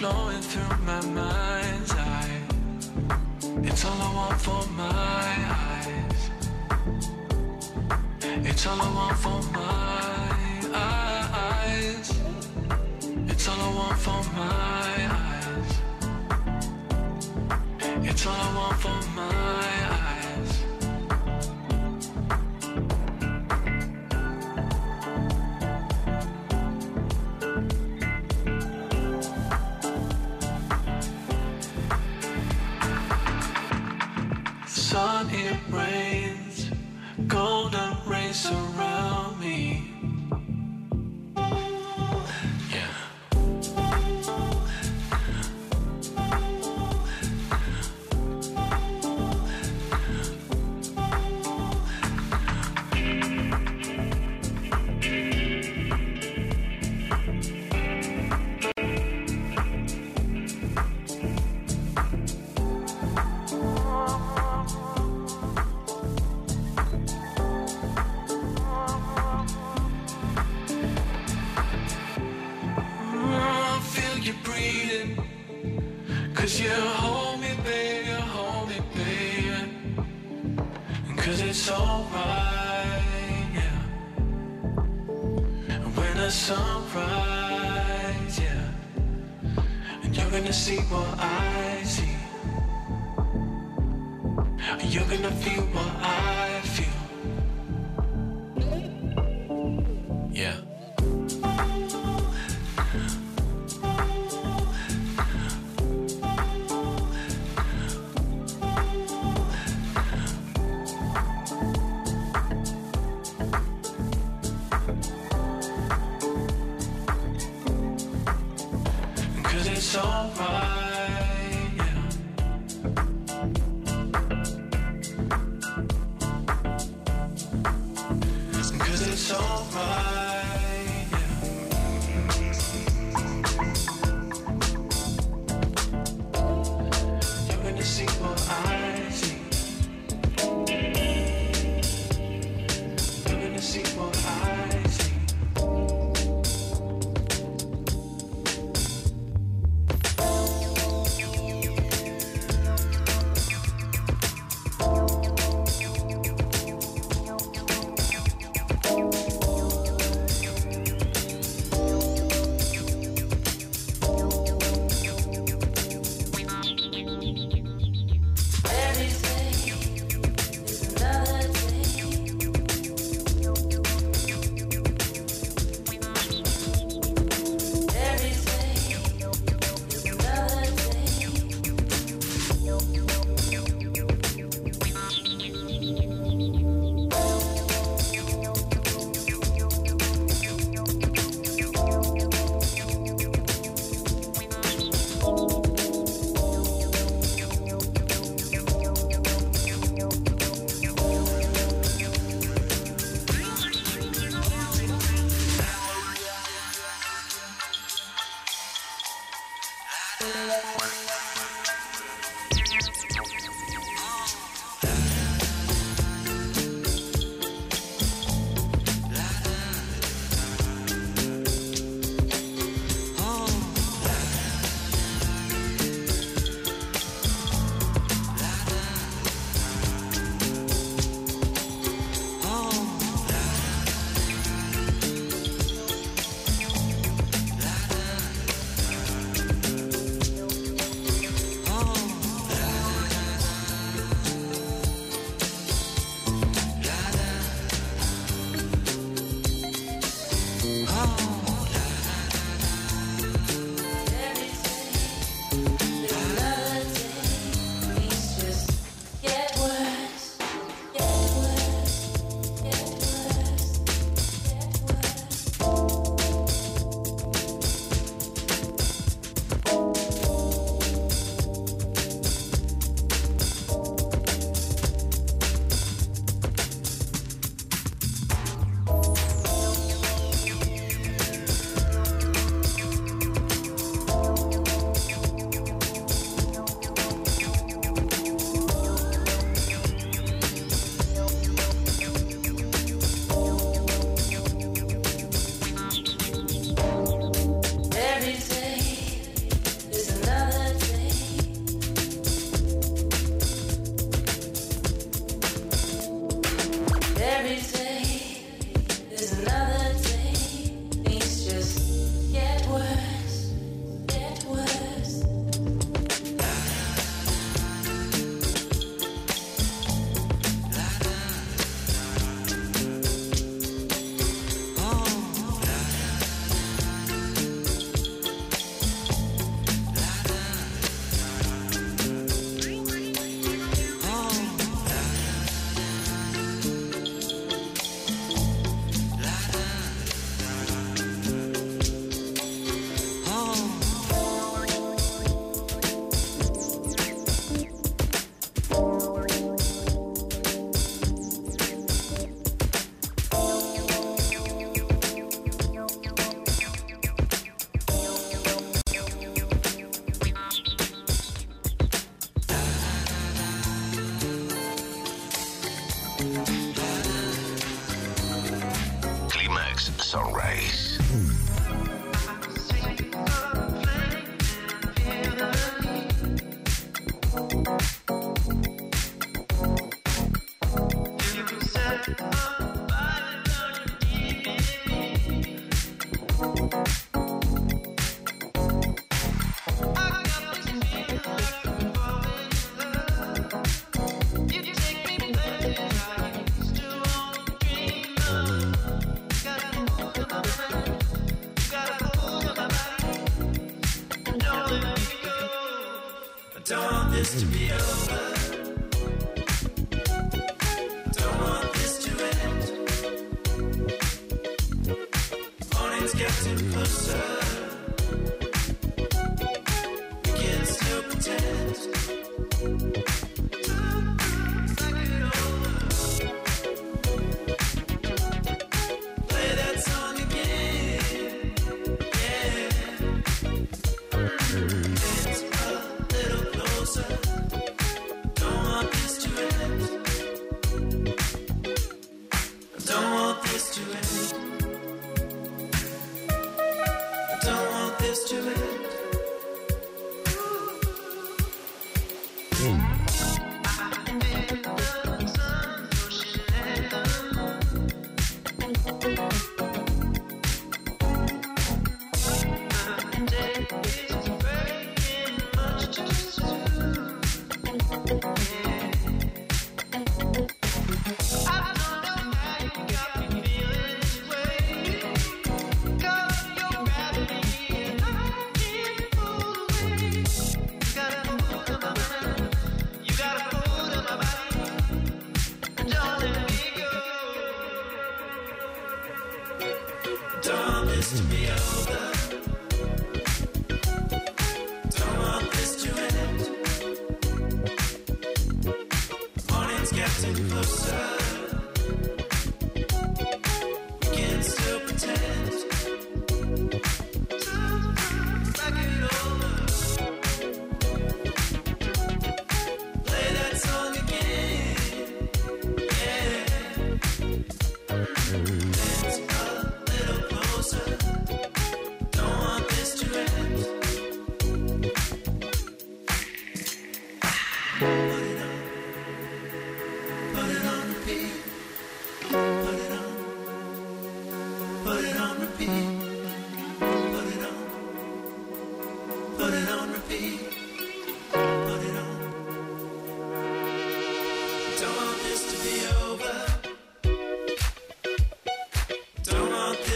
flowing through my mind.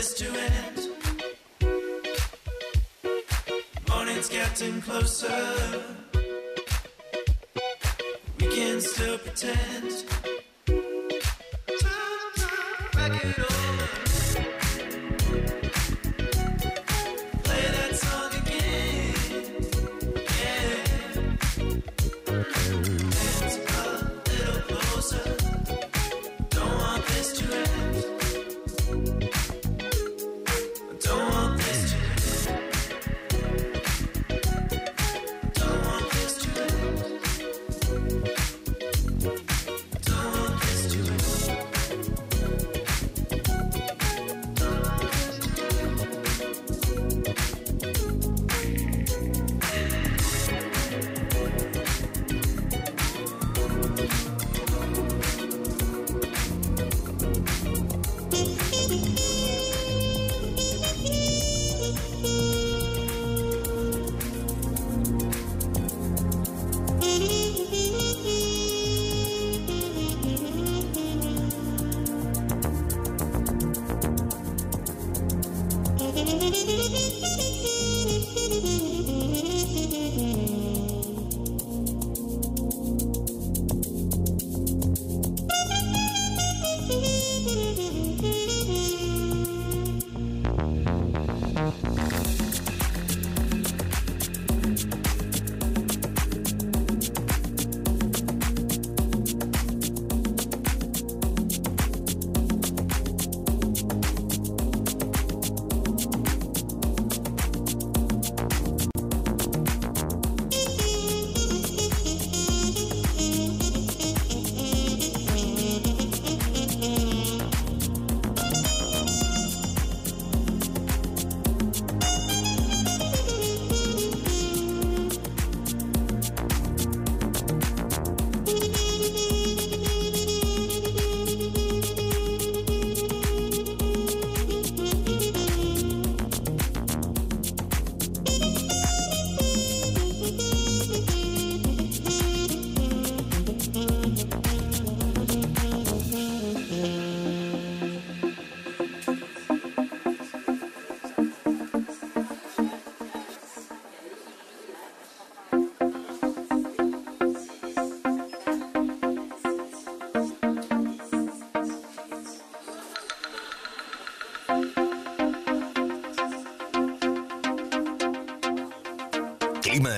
this to end. Morning's getting closer. We can still pretend.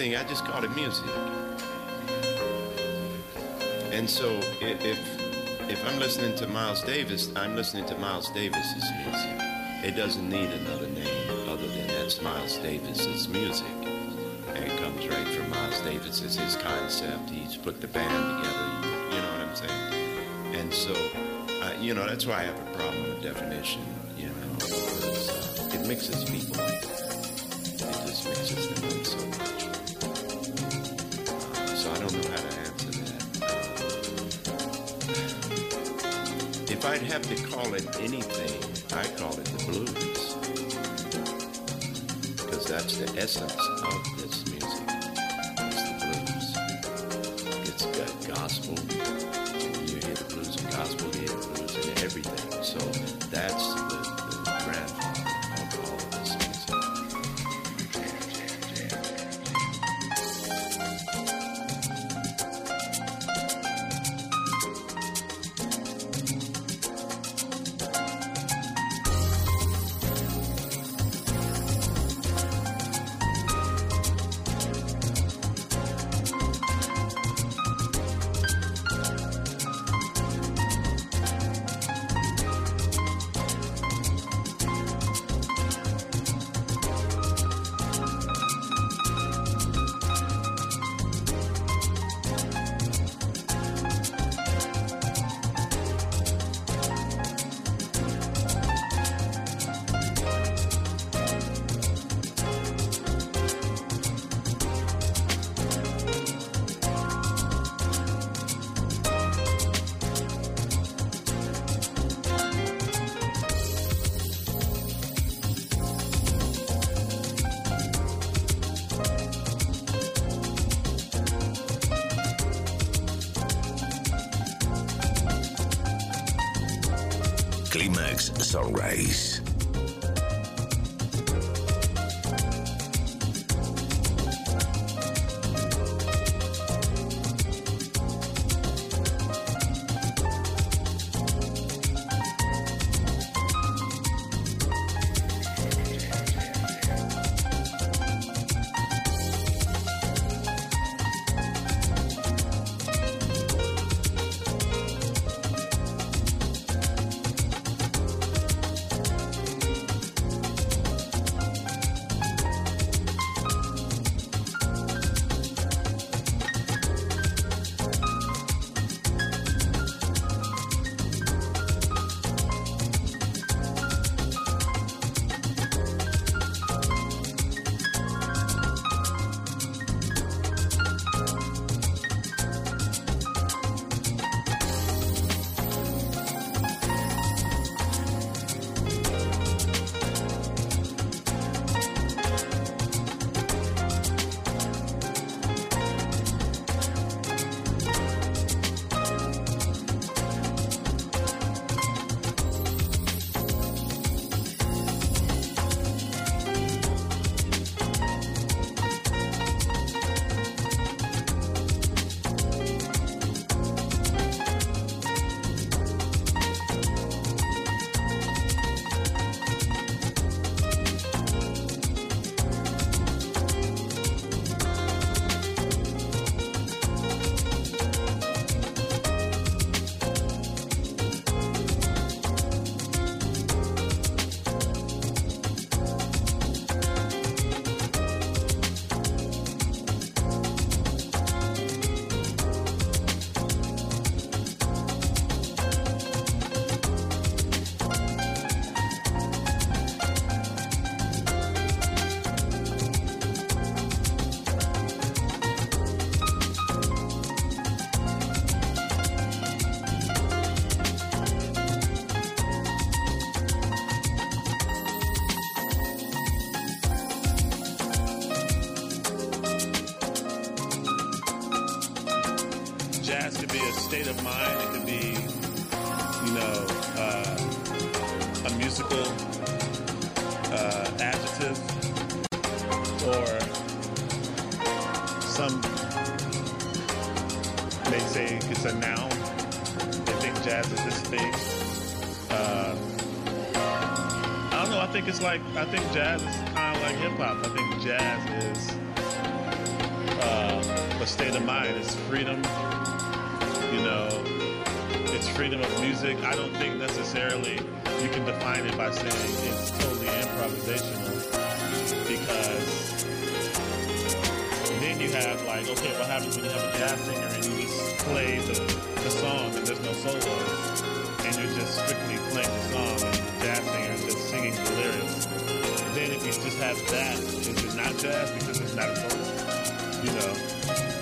Anything. I just call it music. And so if if I'm listening to Miles Davis, I'm listening to Miles Davis's music. It doesn't need another name other than that's Miles Davis's music. And it comes right from Miles Davis. It's his concept. He's put the band together. You know what I'm saying? And so, uh, you know, that's why I have a problem with definition. You know, because, it mixes people. It just mixes them I'd have to call it anything, I call it the blues. Because that's the essence of music. I don't think necessarily you can define it by saying it's totally improvisational because then you have like, okay, what happens when you have a jazz singer and you just play the, the song and there's no solos and you're just strictly playing the song and the jazz singer is just singing the lyrics. Then if you just have that, is it not jazz because it's not a solo? You know,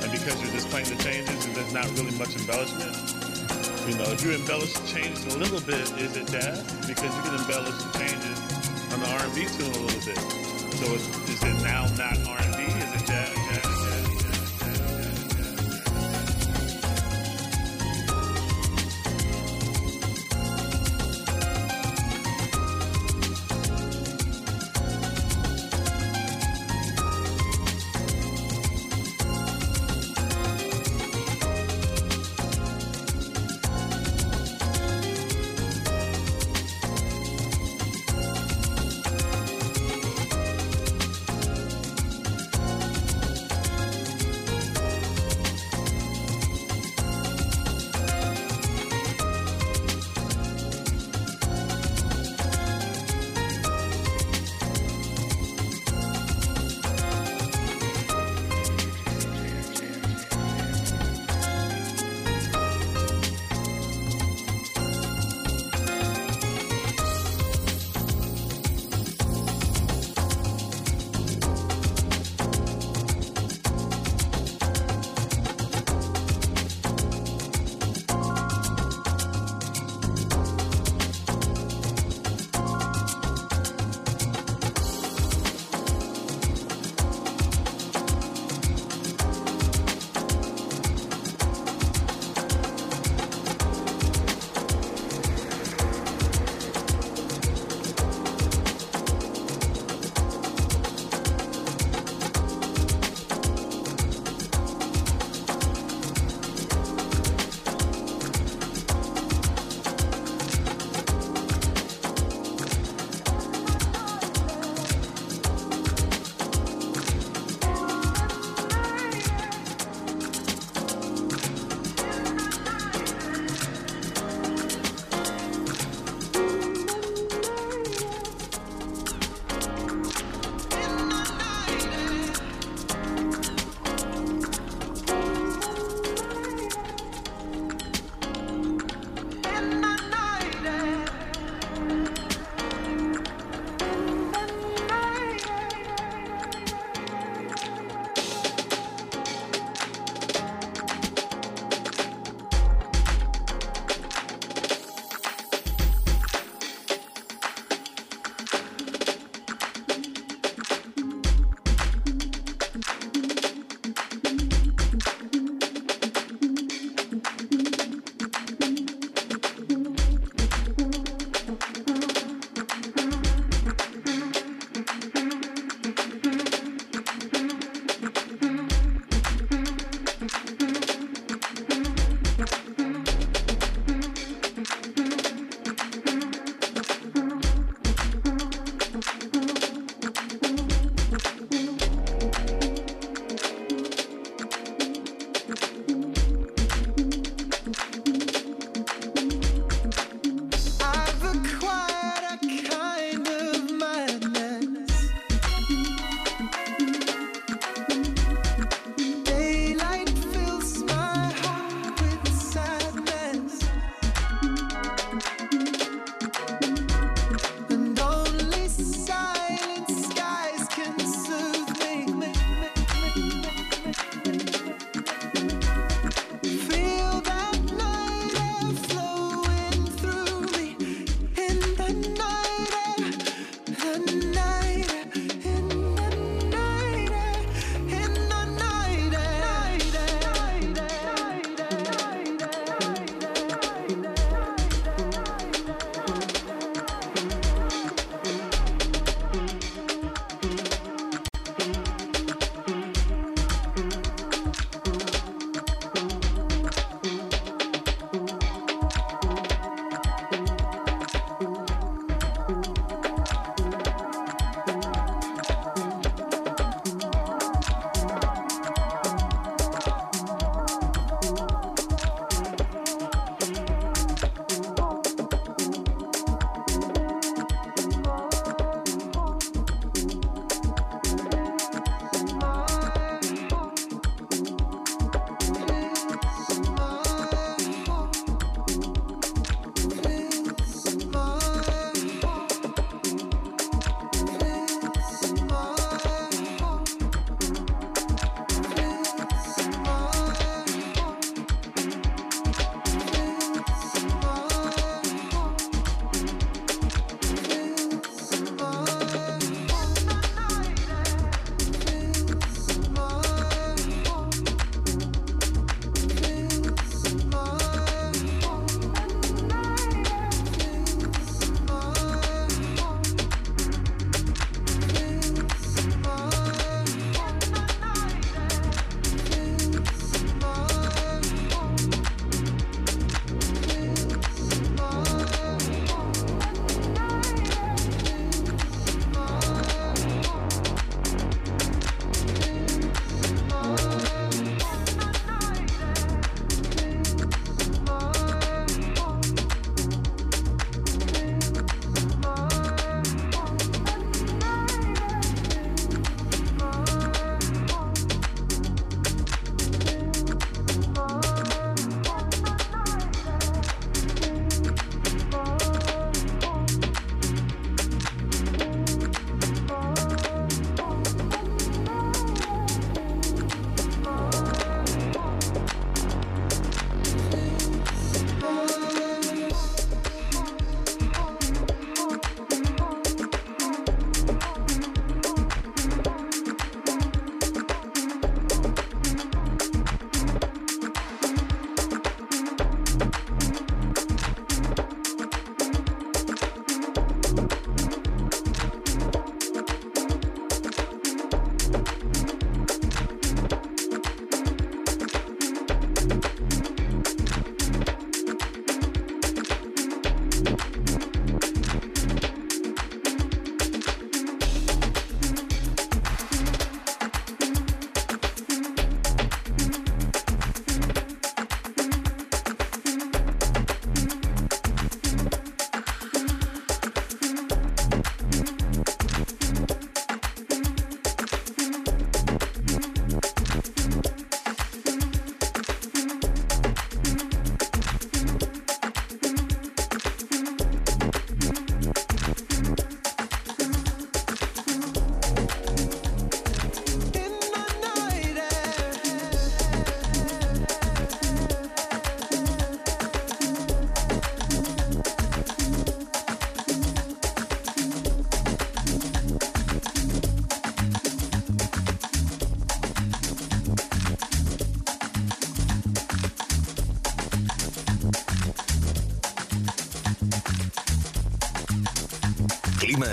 and because you're just playing the changes and there's not really much embellishment. You know, if you embellish the changes a little bit, is it that? Because you can embellish the changes on the R&B tune a little bit. So is, is it now not R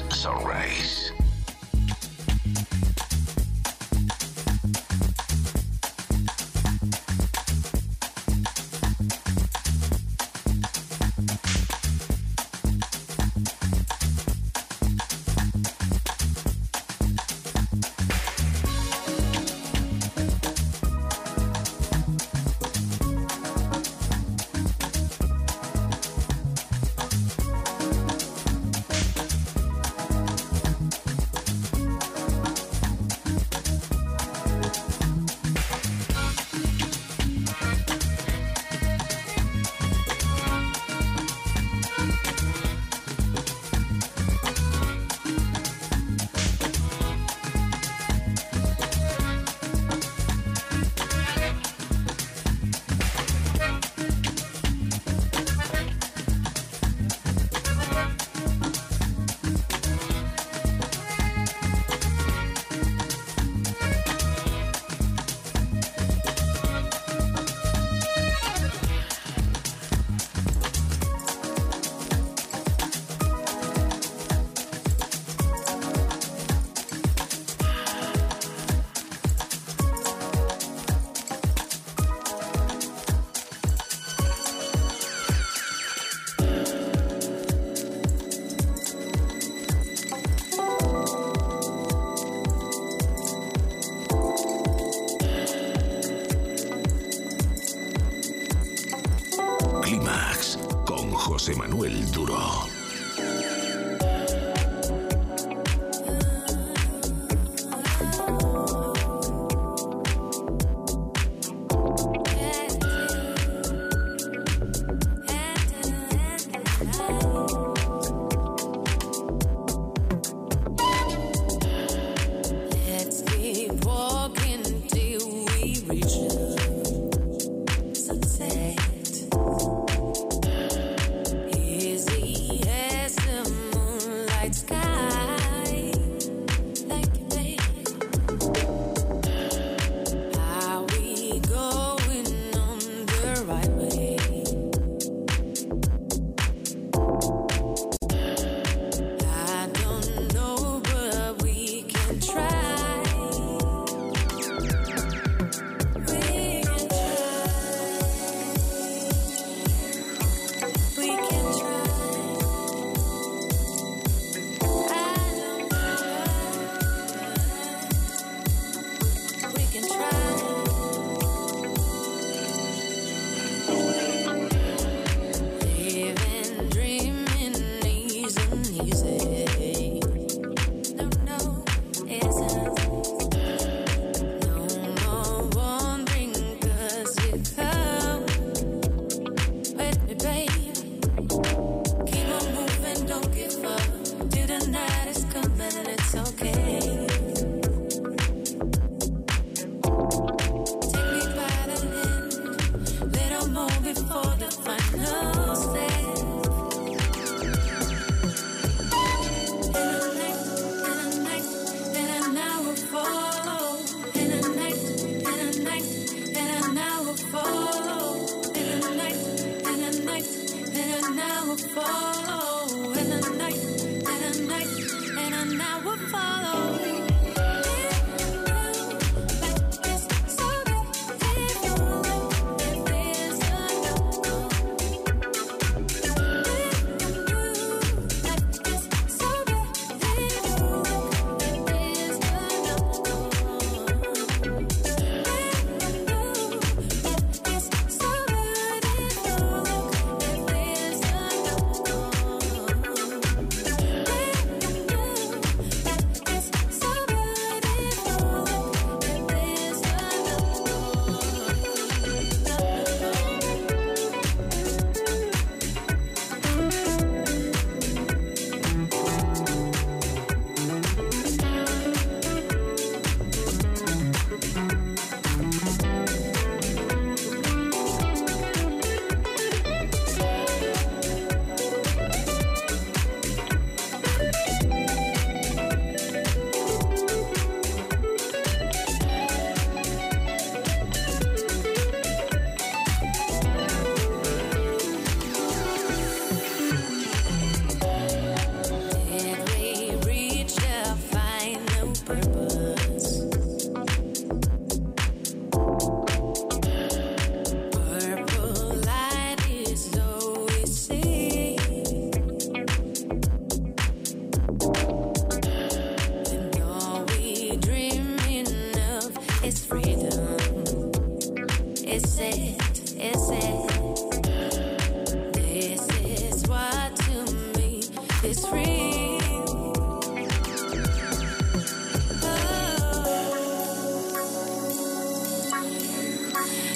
Climax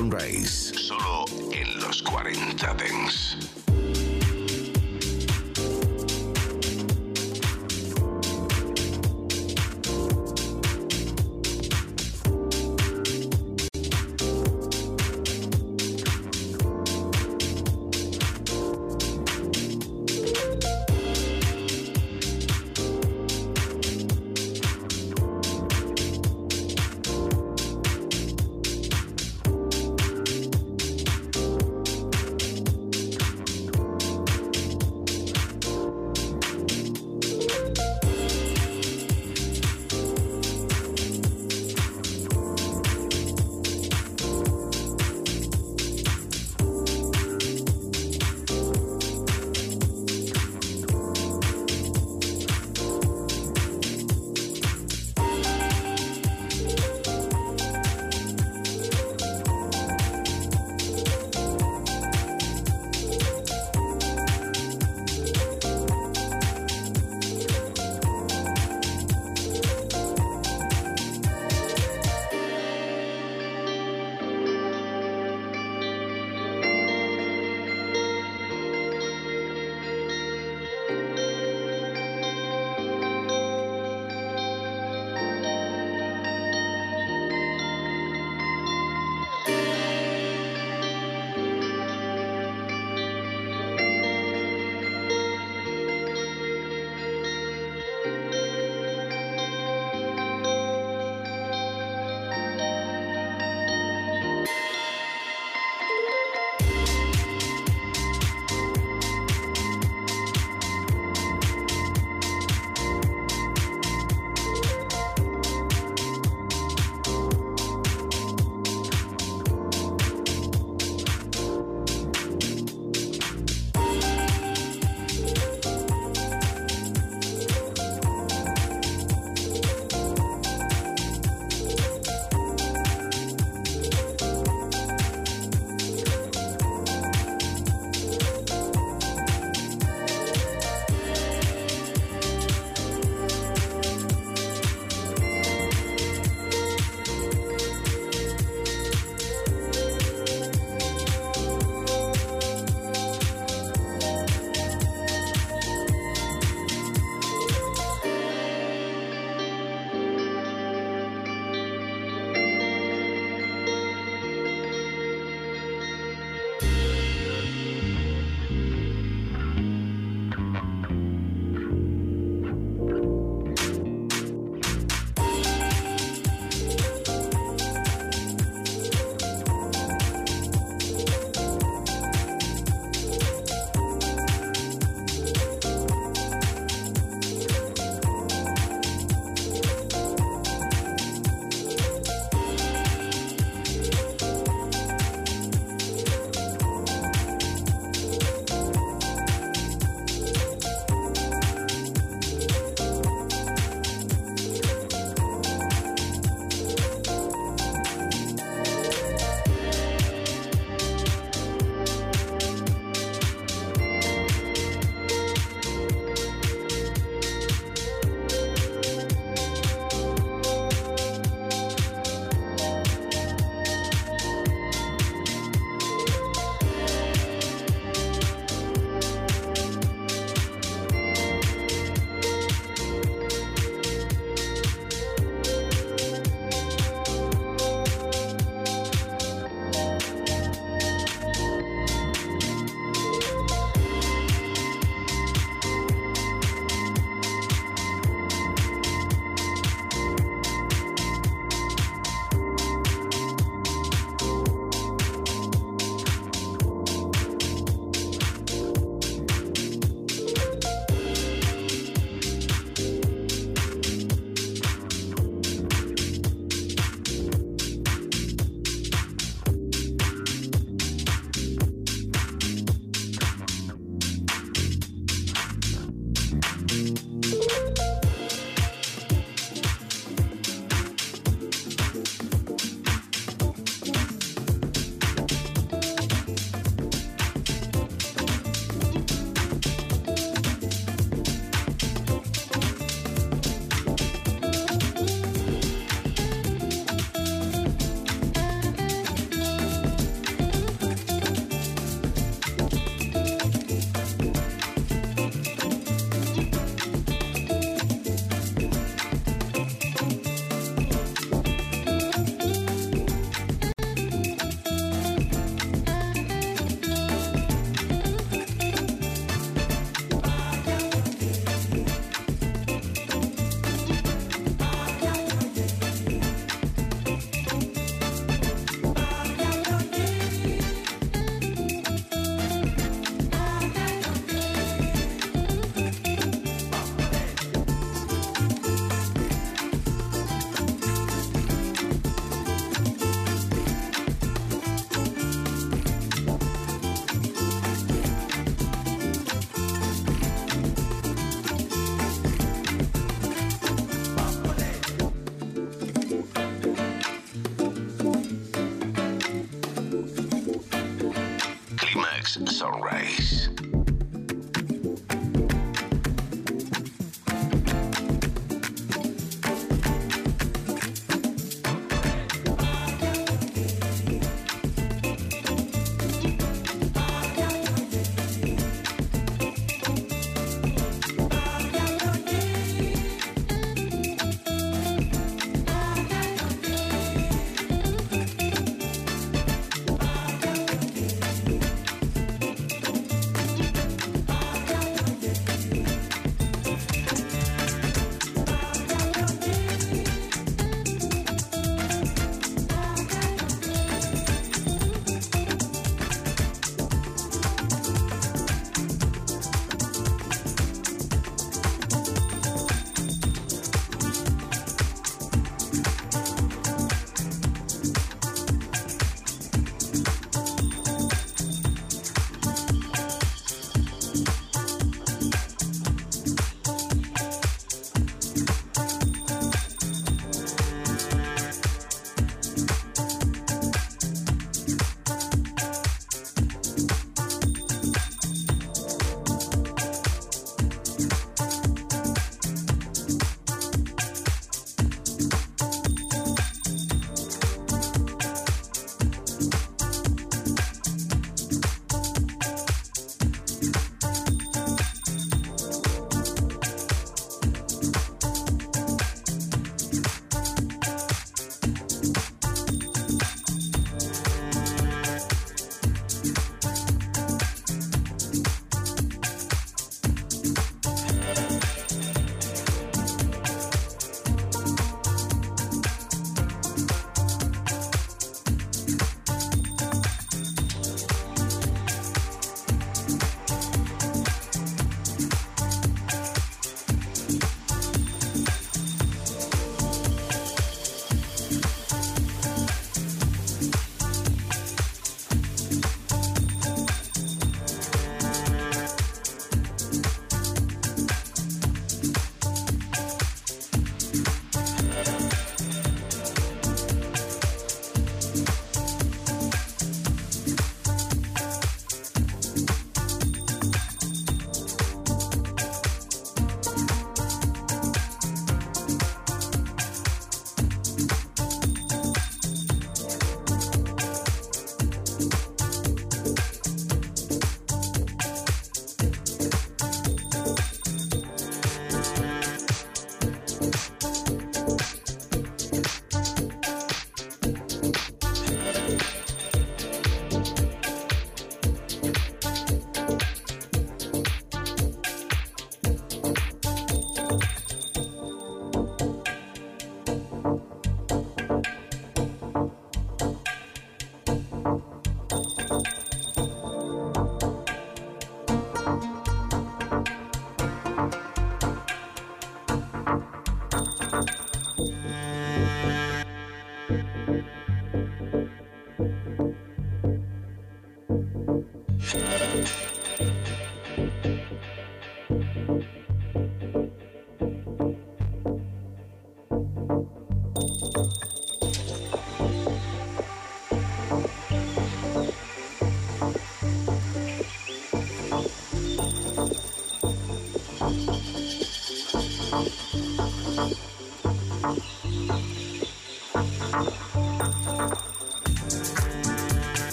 Climax Dance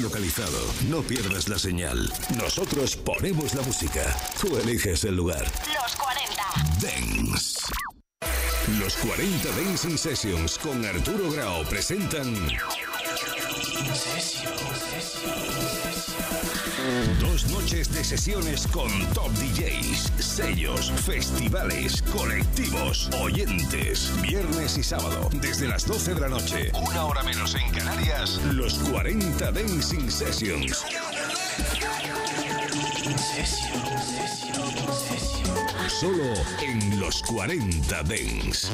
Localizado, no pierdas la señal. Nosotros ponemos la música. Tú eliges el lugar. Los 40. Dance. Los 40 Dancing Sessions con Arturo Grau presentan. Dos noches de sesiones con top DJs, sellos, festivales, colectivos, oyentes. Viernes y sábado, desde las 12 de la noche, una hora menos en Canarias, los 40 Dancing Sessions. Solo en los 40 Dance.